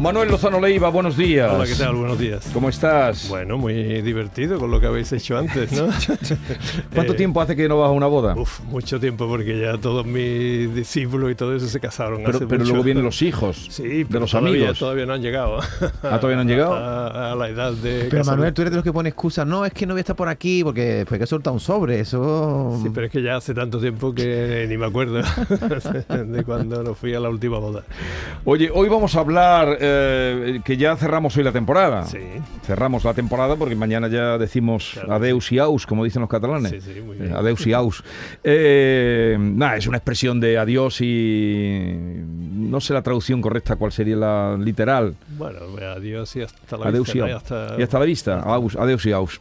Manuel Lozano Leiva, buenos días. Hola, ¿qué tal? Buenos días. ¿Cómo estás? Bueno, muy divertido con lo que habéis hecho antes, ¿no? ¿Cuánto Eh, tiempo hace que no vas a una boda? Uf, mucho tiempo porque ya todos mis discípulos y todo eso se casaron pero hace pero mucho. luego vienen los hijos Sí, de pero los todavía, amigos. Todavía no han llegado. Ah, ¿todavía no han llegado? A, a la edad de. Pero. Manuel, tú eres de los que pone excusas. No, es que no voy a estar por aquí porque fue que soltar un sobre. Eso. Sí, pero es que ya hace tanto tiempo que ni me acuerdo de cuando no fui a la última boda. Oye, hoy vamos a hablar, eh, que ya cerramos hoy la temporada. Sí, Cerramos la temporada porque mañana ya decimos Claro, adeus y aus, como dicen los catalanes. sí, sí, muy Eh, bien. Adeus y aus. Eh, nada, es una expresión de adiós y no sé la traducción correcta, cuál sería la literal. Bueno, adiós y hasta la Adeus vista. Y hasta- Y hasta la vista. Aus, adeus y aus.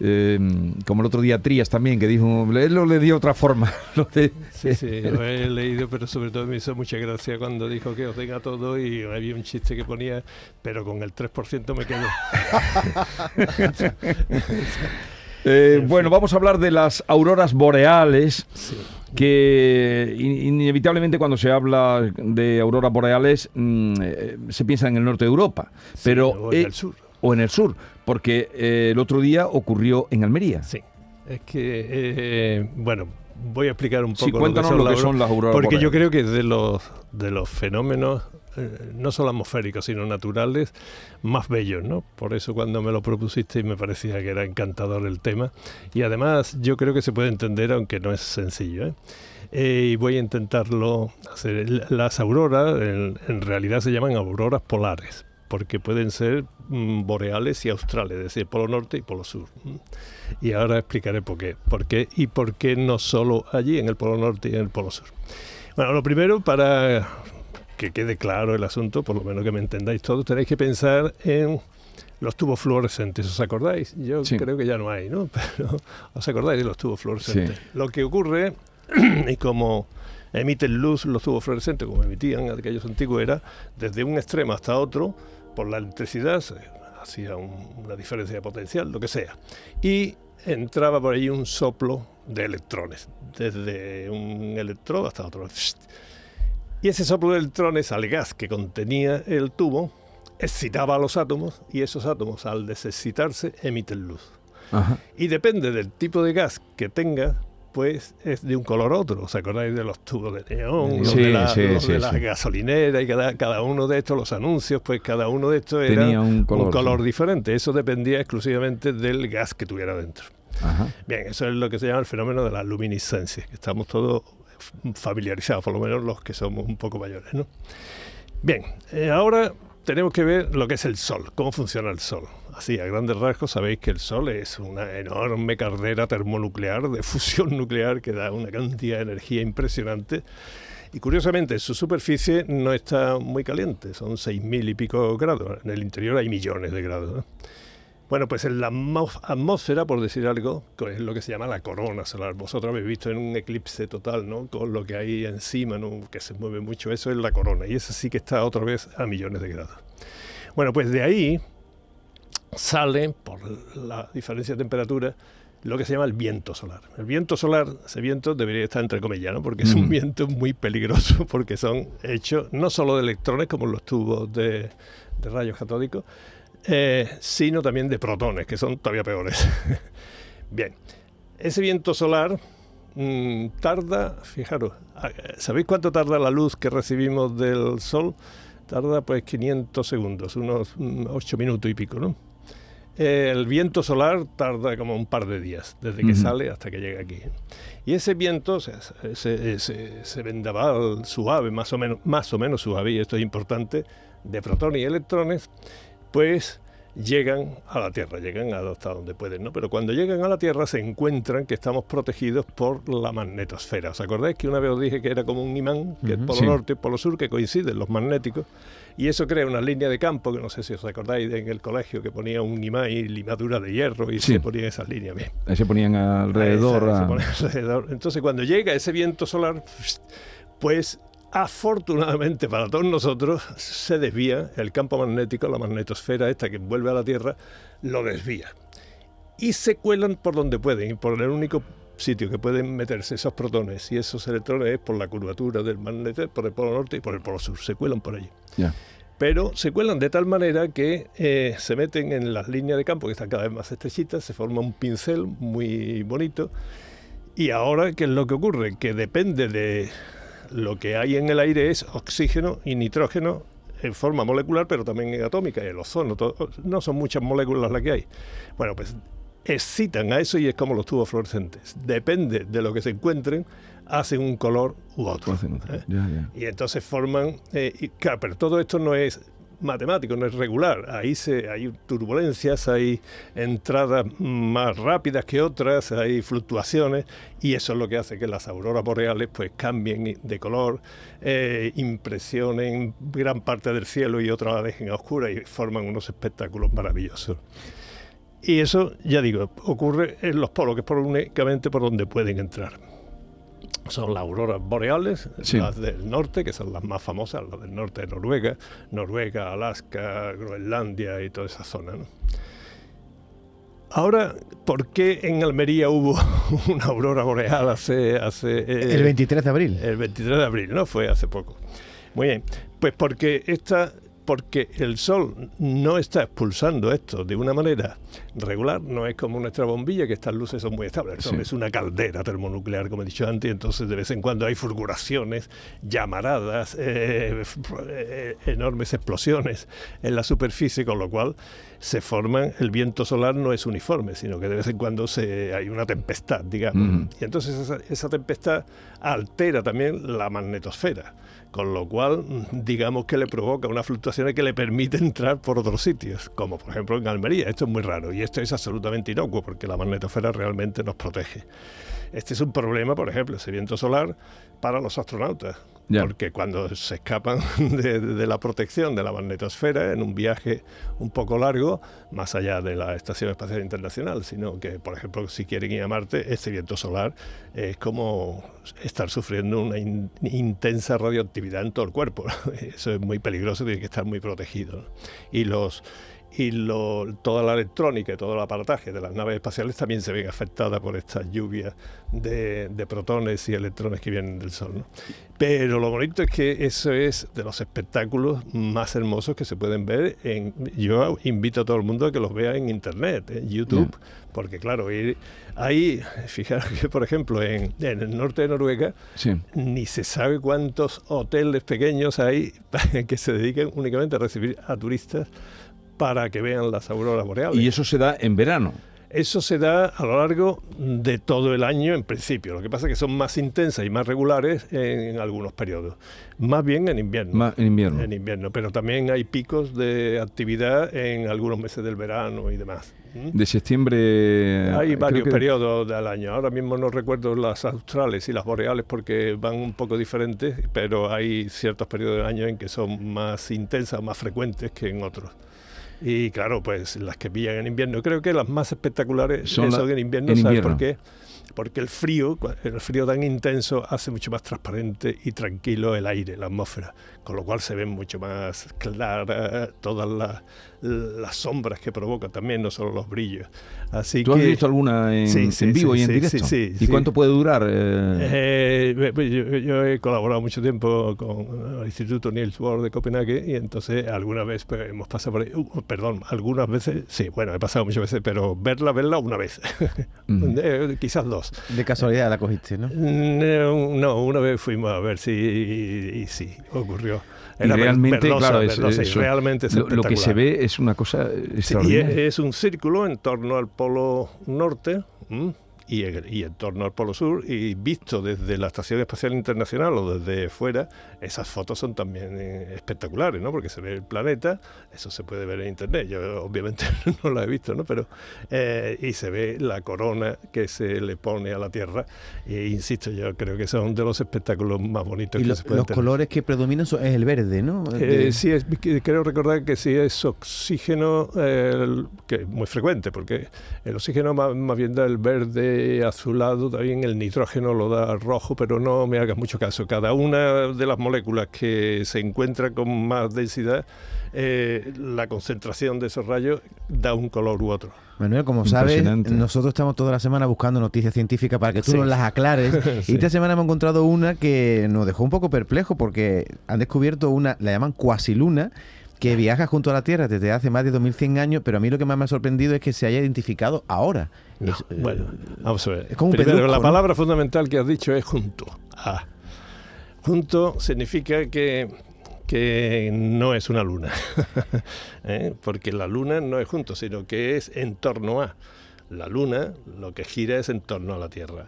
Eh, como el otro día Trías también, que dijo, él lo le dio otra forma. lo de- Sí, sí, lo he leído, pero sobre todo me hizo mucha gracia cuando dijo que os den a todo y había un chiste que ponía, pero con el 3% me quedo. Eh, En bueno, vamos a hablar de las auroras boreales, Sí. que in- inevitablemente cuando se habla de auroras boreales mm, eh, se piensa en el norte de Europa, pero o en eh, el sur. O en el sur, porque eh, el otro día ocurrió en Almería. Sí. Es que, eh, bueno, voy a explicar un poco Sí, lo que las son las auroras Porque yo creo que de los, de los fenómenos, eh, no solo atmosféricos, sino naturales, más bellos, ¿no? Por eso cuando me lo propusiste me parecía que era encantador el tema. Y además yo creo que se puede entender, aunque no es sencillo, ¿eh? Eh, y voy a intentarlo hacer. Las auroras en, en realidad se llaman auroras polares, porque pueden ser mm, boreales y australes, es decir, polo norte y polo sur. Y ahora explicaré por qué. por qué y por qué no solo allí, en el polo norte y en el polo sur. Bueno, lo primero, para que quede claro el asunto, por lo menos que me entendáis todos, tenéis que pensar en los tubos fluorescentes, ¿os acordáis? Yo Sí. creo que ya no hay, ¿no? Pero ¿os acordáis de los tubos fluorescentes? Sí. Lo que ocurre, y como emiten luz los tubos fluorescentes, como emitían aquellos antiguos, era desde un extremo hasta otro, por la electricidad, hacía un- una diferencia de potencial, lo que sea. Y entraba por ahí un soplo de electrones, desde un electrodo hasta otro. Y ese soplo de electrones al gas que contenía el tubo excitaba a los átomos y esos átomos al desexcitarse emiten luz. Ajá. Y depende del tipo de gas que tenga, pues es de un color otro. ¿Os acordáis de los tubos de neón, Sí, de la, sí, los sí, de la sí. gasolinera y cada, cada uno de estos, los anuncios, pues cada uno de estos era Tenía un color, diferente. Eso dependía exclusivamente del gas que tuviera dentro. Ajá. Bien, eso es lo que se llama el fenómeno de la luminiscencia, que estamos todos familiarizados, por lo menos los que somos un poco mayores, ¿no? Bien, eh, ahora tenemos que ver lo que es el Sol, cómo funciona el Sol. Así, a grandes rasgos, sabéis que el Sol es una enorme caldera termonuclear de fusión nuclear que da una cantidad de energía impresionante. Y curiosamente, su superficie no está muy caliente, son 6.000 y pico grados. En el interior hay millones de grados. ¿no? Bueno, pues en la atmó- atmósfera, por decir algo, es lo que se llama la corona solar. Vosotros habéis visto en un eclipse total, ¿no? Con lo que hay encima, ¿no? Que se mueve mucho, eso es la corona. Y esa sí que está otra vez a millones de grados. Bueno, pues de ahí sale, por la diferencia de temperatura, lo que se llama el viento solar. El viento solar, ese viento debería estar entre comillas, ¿no? Porque es un Mm. viento muy peligroso, porque son hechos no solo de electrones, como los tubos de, de rayos catódicos, eh, sino también de protones, que son todavía peores. Bien, ese viento solar mm, tarda, fijaros, ah, ¿sabéis cuánto tarda la luz que recibimos del Sol? Tarda pues 500 segundos, unos 8 minutos y pico, ¿no? El viento solar tarda como un par de días, desde que sale hasta que llega aquí. Y ese viento, o sea, ese, ese- ese vendaval suave, más o, menos, más o menos suave, y esto es importante, de protones y electrones, pues llegan a la Tierra, llegan hasta donde pueden, ¿no? Pero cuando llegan a la Tierra se encuentran que estamos protegidos por la magnetosfera. ¿Os acordáis que una vez os dije que era como un imán, que es polo sí. norte y polo sur, que coinciden los magnéticos? Y eso crea una línea de campo, que no sé si os acordáis de en el colegio, que ponía un imán y limadura de hierro y Sí. se ponían esas líneas. Bien. Ahí se ponían alrededor. Esa, se a- pone alrededor. Entonces, cuando llega ese viento solar, pues afortunadamente para todos nosotros se desvía el campo magnético, la magnetosfera esta que vuelve a la Tierra, lo desvía. Y se cuelan por donde pueden, y por el único sitio que pueden meterse esos protones y esos electrones es por la curvatura del magneto, por el polo norte y por el polo sur, se cuelan por allí pero se cuelan de tal manera que eh, se meten en las líneas de campo que están cada vez más estrechitas, se forma un pincel muy bonito. Y ahora, ¿qué es lo que ocurre? Que depende de lo que hay en el aire es oxígeno y nitrógeno en forma molecular, pero también en atómica, y el ozono, todo- no son muchas moléculas las que hay. Bueno, pues excitan a eso y es como los tubos fluorescentes. Depende de lo que se encuentren, hacen un color u otro. ¿eh? Y entonces forman, eh, y, claro, pero todo esto no es matemático, no es regular. Ahí se, hay turbulencias, hay entradas más rápidas que otras, hay fluctuaciones y eso es lo que hace que las auroras boreales pues cambien de color, eh, impresionen gran parte del cielo y otra la dejen a oscura y forman unos espectáculos maravillosos. Y eso, ya digo, ocurre en los polos, que es por únicamente por donde pueden entrar son las auroras boreales, Sí. las del norte, que son las más famosas, las del norte de Noruega, Noruega, Alaska, Groenlandia y toda esa zona. ¿no? Ahora, ¿por qué en Almería hubo una aurora boreal hace... hace eh, El 23 de abril. el 23 de abril, ¿no? Fue hace poco. Muy bien. Pues porque esta, porque el Sol no está expulsando esto de una manera regular, no es como nuestra bombilla, que estas luces son muy estables. El Sol Sí. es una caldera termonuclear, como he dicho antes, entonces de vez en cuando hay fulguraciones, llamaradas, eh, eh, enormes explosiones en la superficie, con lo cual se forman, el viento solar no es uniforme, sino que de vez en cuando se, hay una tempestad, digamos. Y entonces esa, esa tempestad altera también la magnetosfera, con lo cual digamos que le provoca unas fluctuaciones que le permiten entrar por otros sitios, como por ejemplo en Almería. Esto es muy raro y esto es absolutamente inocuo porque la magnetosfera realmente nos protege. Este es un problema, por ejemplo, ese viento solar para los astronautas. Porque cuando se escapan de, la protección de la magnetosfera en un viaje un poco largo, más allá de la Estación Espacial Internacional, sino que, por ejemplo, si quieren ir a Marte, este viento solar es como estar sufriendo una in- intensa radioactividad en todo el cuerpo. Eso es muy peligroso, tiene que estar muy protegido. Y los y lo- toda la electrónica y todo el aparataje de las naves espaciales también se ven afectadas por esta lluvia de, de protones y electrones que vienen del Sol. ¿no? Pero lo bonito es que eso es de los espectáculos más hermosos que se pueden ver. En, yo invito a todo el mundo a que los vea en Internet, en YouTube, porque claro, ir- ahí, fijaros que por ejemplo en, en el norte de Noruega, Sí. ni se sabe cuántos hoteles pequeños hay que se dediquen únicamente a recibir a turistas para que vean las auroras boreales. Y eso se da en verano. Eso se da a lo largo de todo el año en principio. Lo que pasa es que son más intensas y más regulares en, algunos periodos. Más bien en invierno. Más en invierno. En invierno, pero también hay picos de actividad en algunos meses del verano y demás. ¿Mm? De septiembre. Hay creo varios que- periodos del año. Ahora mismo no recuerdo las australes y las boreales porque van un poco diferentes, pero hay ciertos periodos del año en que son más intensas, más frecuentes que en otros. Y claro, pues las que pillan en invierno, creo que las más espectaculares Son son, la- en invierno, en ¿sabes invierno. por qué? Porque el frío, el frío tan intenso hace mucho más transparente y tranquilo el aire, la atmósfera, con lo cual se ven mucho más claras todas las, las sombras que provoca también, no solo los brillos. Así ¿Tú que has visto alguna en, Sí, sí, en vivo sí, y en sí, directo? sí, sí, ¿Y sí. cuánto puede durar? eh? Eh, yo, yo he colaborado mucho tiempo con el Instituto Niels Bohr de Copenhague y entonces alguna vez pues, hemos pasado por ahí, uh, perdón, algunas veces, sí, bueno, he pasado muchas veces, pero verla, verla una vez, Ujú. Eh, quizás dos. De casualidad la cogiste, ¿no? No, no, una vez fuimos a ver si y, y sí, ocurrió. Y ver- realmente, verdosa, claro, es- verdosa y eso- realmente es lo, lo que se ve es una cosa Sí, y extraordinaria. es, es un círculo en torno al polo norte. ¿m? Y, en- y en torno al Polo Sur y visto desde la Estación Espacial Internacional o desde fuera, esas fotos son también eh, espectaculares, ¿no? Porque se ve el planeta, eso se puede ver en internet, yo obviamente no lo he visto, ¿no? Pero, eh, y se ve la corona que se le pone a la Tierra, e insisto, yo creo que son de los espectáculos más bonitos Y que lo- se pueden los tener. colores que predominan son, es el verde, ¿no? Eh, De- sí, es, creo recordar que sí es oxígeno, eh, el- que es muy frecuente, porque el oxígeno más, más bien da el verde azulado, también el nitrógeno lo da rojo, pero no me hagas mucho caso. Cada una de las moléculas que se encuentra con más densidad, eh, la concentración de esos rayos da un color u otro. Manuel, como sabes, nosotros estamos toda la semana buscando noticias científicas para que tú Sí. nos las aclares. Sí. Y esta semana hemos encontrado una que nos dejó un poco perplejo porque han descubierto una, la llaman cuasiluna, que viaja junto a la Tierra desde hace más de 2100 años, pero a mí lo que más me ha sorprendido es que se haya identificado ahora. No, Es, eh, bueno, vamos a ver. es como un Primero, pedrusco, la ¿no? palabra fundamental que has dicho es junto. Ah. Junto significa que, que no es una luna. ¿Eh? Porque la luna no es junto, sino que es en torno a. La luna lo que gira es en torno a la Tierra.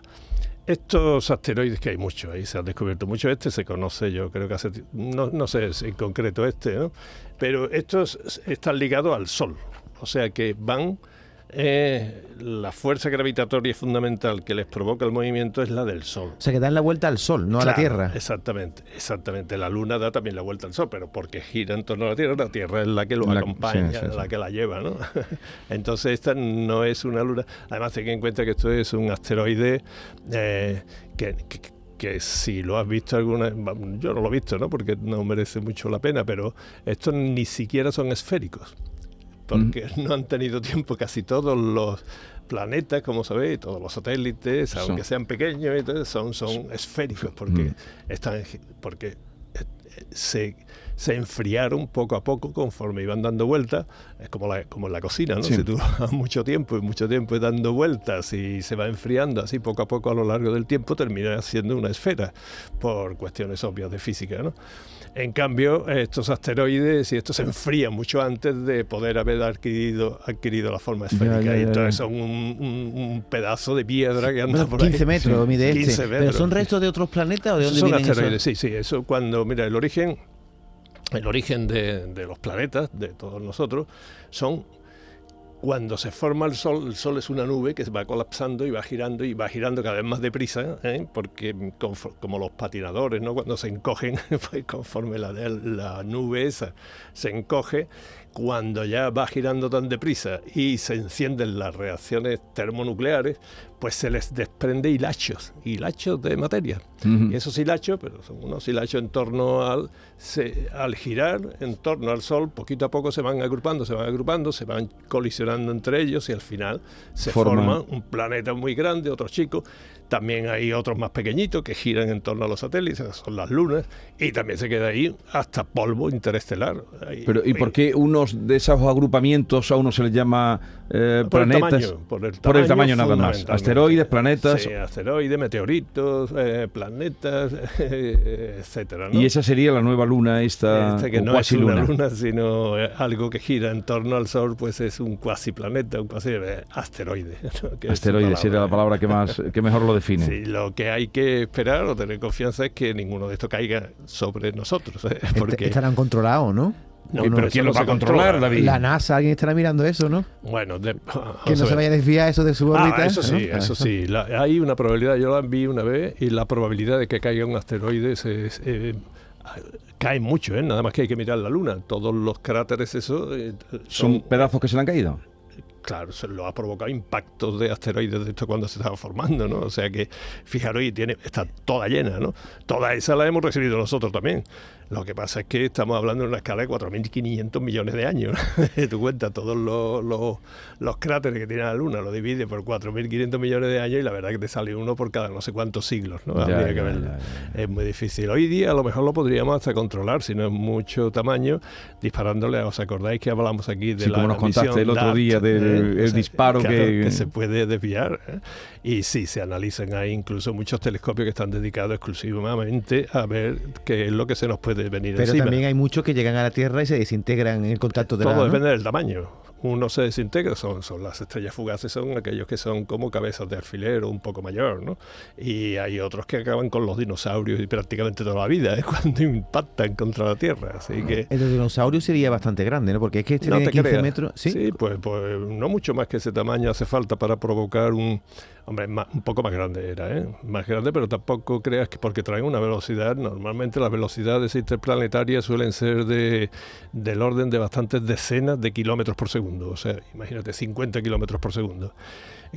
Estos asteroides, que hay muchos, ahí se han descubierto mucho este, se conoce yo creo que hace, no, no sé en concreto este, ¿no? pero estos están ligados al Sol, o sea que van, eh, la fuerza gravitatoria fundamental que les provoca el movimiento es la del Sol. O sea, que dan la vuelta al Sol, no a la Tierra. Exactamente, exactamente. La Luna da también la vuelta al Sol, pero porque gira en torno a la Tierra, la Tierra es la que lo La- acompaña, sí, sí, sí. la que la lleva, ¿no? Entonces esta no es una Luna. Además, ten en cuenta que esto es un asteroide eh, que, que- que si lo has visto alguna yo no lo he visto, ¿no? Porque no merece mucho la pena, pero estos ni siquiera son esféricos porque no han tenido tiempo casi todos los planetas, como sabéis, todos los satélites, Son- aunque sean pequeños, son, son esféricos, porque Mm. están porque eh, eh, se, se enfriaron poco a poco conforme iban dando vueltas, es como, la, como en la cocina, ¿no? Sí. Si tú vas mucho tiempo y mucho tiempo dando vueltas y se va enfriando así poco a poco a lo largo del tiempo, termina siendo una esfera, por cuestiones obvias de física, ¿no? En cambio, estos asteroides y estos se enfrían mucho antes de poder haber adquirido, adquirido la forma esférica. ya, y ya, entonces ya. son un, un- un pedazo de piedra que anda por ahí. 15 metros mide este. 15 ¿Pero metros. son restos de otros planetas o de dónde son vienen esos? asteroides, sí, sí. Eso cuando, mira, el origen, el origen de, los planetas, de todos nosotros, son cuando se forma el Sol, el Sol es una nube que se va colapsando y va girando y va girando cada vez más deprisa, ¿eh? porque como los patinadores, ¿no? cuando se encogen, pues conforme la, la nube esa se encoge, cuando ya va girando tan deprisa y se encienden las reacciones termonucleares, pues se les desprende hilachos, hilachos de materia. Y esos hilachos, pero son unos hilachos en torno al, se- al girar en torno al Sol, poquito a poco se van agrupando, se van agrupando, se van colisionando entre ellos y al final se Forman- forma un planeta muy grande, otro chico. También hay otros más pequeñitos que giran en torno a los satélites, son las lunas, y también se queda ahí hasta polvo interestelar. Ahí- Pero, ¿y por qué unos de esos agrupamientos a uno se les llama eh, Por el planetas? tamaño, por el Por el tamaño nada más. Asteroides, planetas. Sí, asteroides, meteoritos, eh, planetas, eh, etcétera. ¿no? Y esa sería la nueva luna, esta Este que no es una luna, sino algo que gira en torno al Sol, pues es un cuasi planeta, un cuasi asteroide. ¿no? Que Asteroides sería la palabra que más que mejor lo define. Sí, lo que hay que esperar o tener confianza es que ninguno de estos caiga sobre nosotros. ¿eh? Est- Porque, Estarán controlados, ¿no? No, ¿Y no, pero quién no lo va a controlar, controla. David? La NASA, alguien estará mirando eso, ¿no? Bueno, de- Que no se vaya a desviar eso de su órbita. Ah, eso sí, ¿no? eso sí. La- hay una probabilidad, yo la vi una vez, y la probabilidad de que caiga un asteroide es, es, eh, cae mucho, ¿eh? nada más que hay que mirar la Luna. Todos los cráteres, eso, eh, Son pedazos que se le han caído. Claro, se lo ha provocado impactos de asteroides de esto cuando se estaba formando, ¿no? O sea que, fijaros, y tiene, está toda llena, ¿no? Toda esa la hemos recibido nosotros también. Lo que pasa es que estamos hablando de una escala de 4.500 millones de años. Tú cuentas todos los, los, los cráteres que tiene la Luna, lo divide por 4.500 millones de años y la verdad que te sale uno por cada no sé cuántos siglos, ¿no? Ya, Habría ya, que verlo. ya, ya. Es muy difícil. Hoy día a lo mejor lo podríamos hasta controlar, si no es mucho tamaño, disparándole. ¿Os acordáis que hablamos aquí de Sí, la como nos contaste el otro día del? El disparo claro, que... se puede desviar. ¿eh? Y sí, se analizan ahí incluso muchos telescopios que están dedicados exclusivamente a ver qué es lo que se nos puede venir Pero encima. también hay muchos que llegan a la Tierra y se desintegran en el contacto de Todo la... ¿no? depende del tamaño. Uno se desintegra, son, son las estrellas fugaces, son aquellos que son como cabezas de alfiler o un poco mayor, ¿no? Y hay otros que acaban con los dinosaurios y prácticamente toda la vida, ¿eh? cuando impactan contra la Tierra. Así que. El dinosaurio sería bastante grande, ¿no? Porque es que este No tiene te 15 creas. metros. Sí. Sí, pues, pues no mucho más que ese tamaño hace falta para provocar un. Hombre, un poco más grande era, ¿eh? Más grande, pero tampoco creas que porque traen una velocidad. Normalmente las velocidades interplanetarias suelen ser de, del orden de bastantes decenas de kilómetros por segundo. O sea, imagínate, 50 kilómetros por segundo.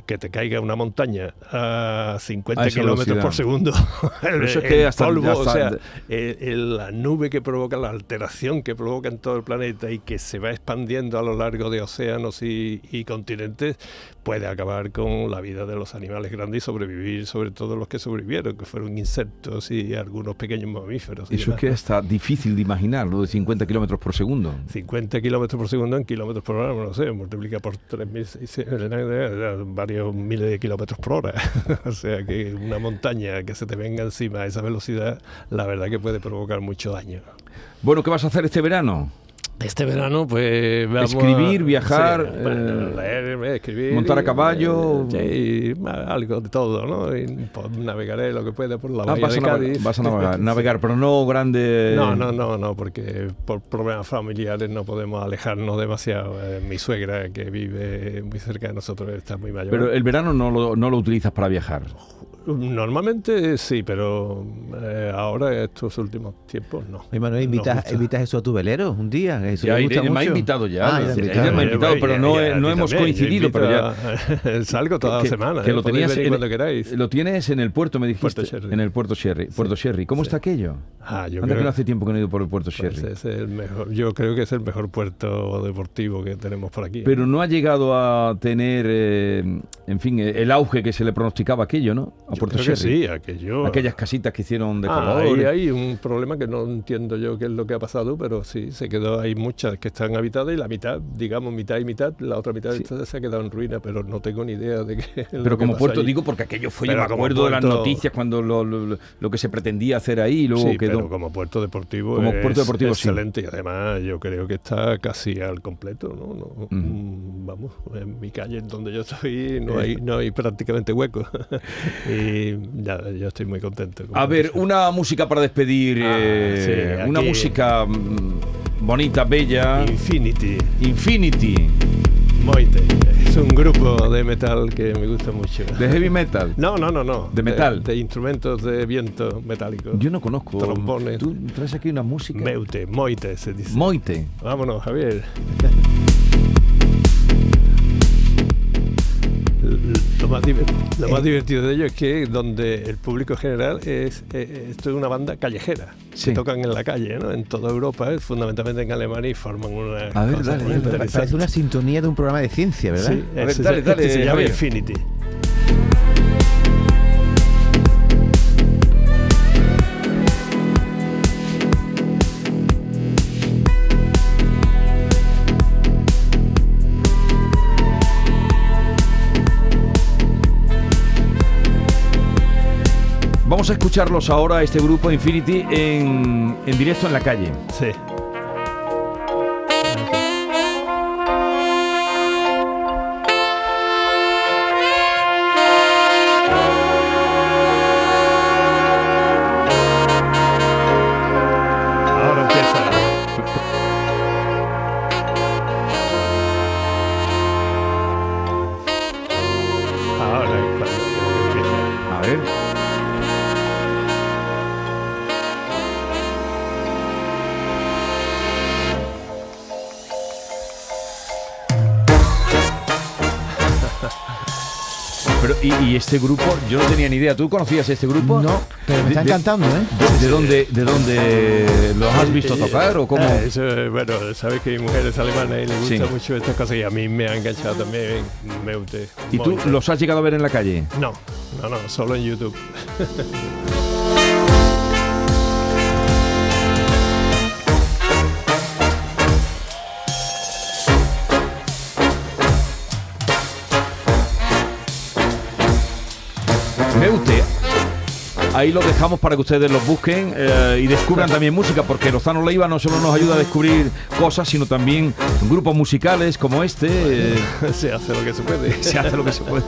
Que te caiga una montaña a 50 A esa kilómetros por segundo. el, eso es que el hasta- polvo, hasta- o sea, eh, el- la nube que provoca, la alteración que provoca en todo el planeta y que se va expandiendo a lo largo de océanos y, y continentes, puede acabar con la vida de los animales grandes y sobrevivir, sobre todo los que sobrevivieron, que fueron insectos y algunos pequeños mamíferos. Eso es que está difícil de imaginar, lo de 50 kilómetros por segundo. 50 kilómetros por segundo en kilómetros por hora, no sé, multiplica por 3.000, varios miles de kilómetros por hora. o sea que una montaña que se te venga encima a esa velocidad, la verdad que puede provocar mucho daño. Bueno, ¿qué vas a hacer este verano? Este verano, pues vamos Escribir, a- viajar, sí, bueno, eh, leer, escribir, montar a caballo. sí, ma- algo de todo, ¿no? Y, pues, navegaré lo que pueda por la Ah, bahía vas, de a Cádiz. vas a navegar, navegar, pero no grande. No, no, no, no, porque por problemas familiares no podemos alejarnos demasiado. Eh, mi suegra, que vive muy cerca de nosotros, está muy mayor. Pero el verano no lo, no lo utilizas para viajar. Normalmente sí, pero eh, ahora, estos últimos tiempos, no. Oye, Manuel, ¿invitas. ¿invitas eso a tu velero un día? Eso Ya iré, gusta me ha invitado ya, Ah, ya ya ya me ha invitado, pero no he- no hemos coincidido, pero ya. Salgo toda que, la semana. que eh, lo tenías venir en, cuando queráis. Lo tienes en el puerto, me dijiste. Puerto Sherry. En el puerto Sherry. Puerto Sherry. ¿Cómo Sí. está aquello? Ah, yo Anda que creo, no hace tiempo que no he ido por el puerto pues, Sherry. es el mejor, yo creo que es el mejor puerto deportivo que tenemos por aquí. Pero no ha llegado a tener, eh, en fin, eh, el auge que se le pronosticaba aquello, ¿no? Yo Puerto creo que Sherry. sí, aquello. Aquellas casitas que hicieron de Ah, ahí hay un problema que no entiendo yo qué es lo que ha pasado, pero sí, se quedó, hay muchas que están habitadas y la mitad, digamos mitad y mitad, la otra mitad Sí. se ha quedado en ruina, pero no tengo ni idea de qué Pero como puerto, allí. digo, porque aquello fue, yo Pero me como acuerdo de las noticias cuando lo, lo- lo que se pretendía hacer ahí luego sí, quedó. pero como puerto deportivo Como es puerto deportivo, sí. excelente y además yo creo que está casi al completo, ¿no? No, mm, Vamos, en mi calle en donde yo estoy no hay, no hay prácticamente hueco y ya, yo estoy muy contento. con A ver, eso. una música para despedir, Ah, eh, sí, una aquí- música mm, bonita, bella. Infinity, Infinity, Moite, es un grupo de metal que me gusta mucho. de heavy metal. No, no, no, no. ¿De metal? De, instrumentos de viento metálico. Yo no conozco. Trombones. Tú traes aquí una música. Meute, Moite se dice. Moite. Vámonos, Javier. Lo más, lo más Eh. divertido de ello es que donde el público general es eh, esto es una banda callejera Sí. que tocan en la calle, ¿no? En toda Europa, eh, fundamentalmente en Alemania y forman una A ver, dale, dale. Parece una sintonía de un programa de ciencia, ¿verdad? Sí, A ver, ese dale, se- dale, este se llama. Infinity. Vamos a escucharlos ahora, este grupo Infinity, en, en directo en la calle. Pero, y, y este grupo, yo no tenía ni idea. ¿Tú conocías este grupo? No, pero me está encantando, ¿eh? ¿De, de dónde, ¿De dónde los has visto tocar o cómo? Ah, eso, bueno, sabes que mi mujer es alemana y le gusta Sí. mucho estas cosas y a mí me ha enganchado también Meute. ¿Y tú los has llegado a ver en la calle? No, no, no, solo en YouTube. Meute. Ahí los dejamos para que ustedes los busquen eh, y descubran también música, porque Lozano Leiva no solo nos ayuda a descubrir cosas, sino también grupos musicales como este. eh, se hace lo que se puede. se hace lo que se puede.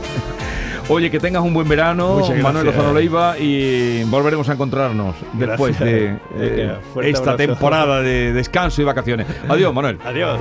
Oye, que tengas un buen verano, Manuel. Lozano Leiva, y volveremos a encontrarnos después Gracias. de eh, esta abrazo. temporada de descanso y vacaciones. Adiós, Manuel. Adiós.